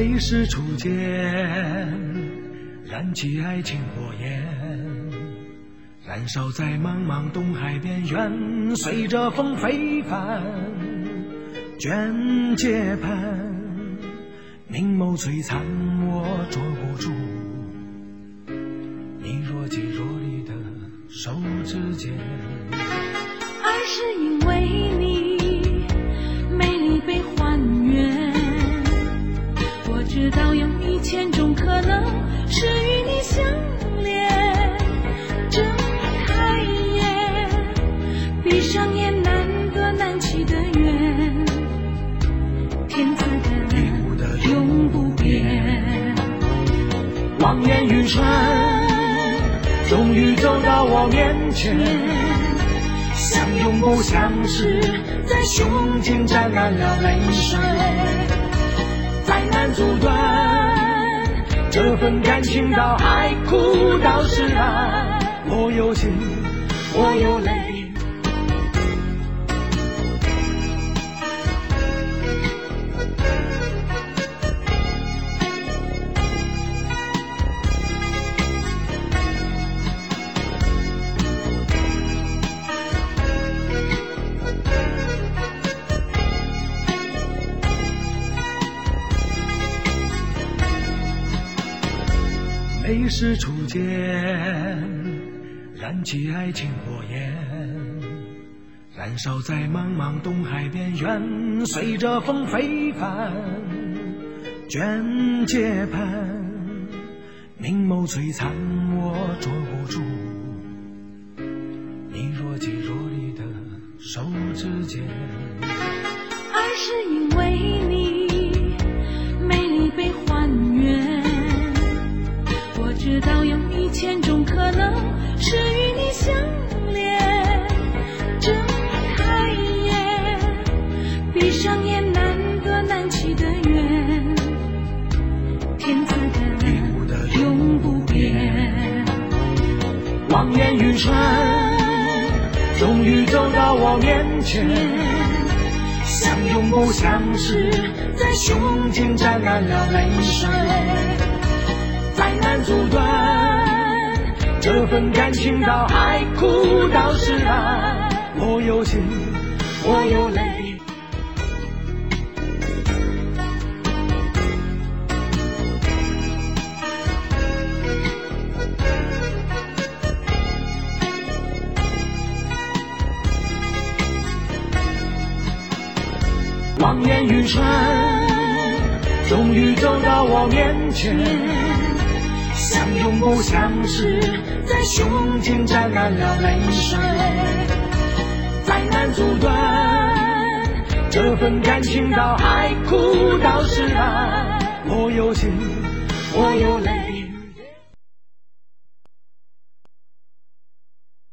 泪是初见，燃起爱情火焰，燃烧在茫茫东海边缘，随着风飞帆，卷睫盼，明眸璀璨，我捉不住你若即若离的手指间。爱是因为望眼欲穿，终于走到我面前，相拥不相识，在胸间沾满了泪水，再难阻断这份感情到海枯到石烂。我有心，我有泪。泪是初见，燃起爱情火焰，燃烧在茫茫东海边缘，随着风飞帆，卷睫盼，明眸璀璨，我捉不住你若即若离的手指间。而是因为闭上眼，难得难弃的缘，天赐的礼物的永不变。望眼欲穿，终于走到我面前，相拥不相识，在胸间沾满了泪水，再难阻断这份感情到海枯到石烂。我有心，我有泪。望眼欲穿，终于走到我面前，相拥不相识，在胸间沾满了泪水，再难阻断这份感情到海枯到石烂。我有心，我有泪。